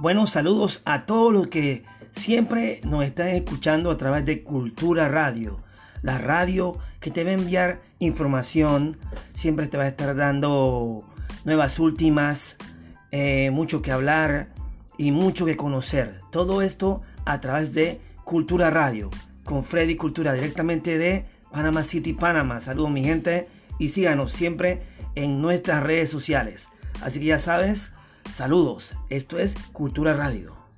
Buenos saludos a todos los que siempre nos están escuchando a través de Cultura Radio. La radio que te va a enviar información, siempre te va a estar dando nuevas últimas, eh, mucho que hablar y mucho que conocer. Todo esto a través de Cultura Radio, con Freddy Cultura, directamente de Panama City, Panamá. Saludos mi gente y síganos siempre en nuestras redes sociales. Así que ya sabes, saludos. Esto es Cultura Radio.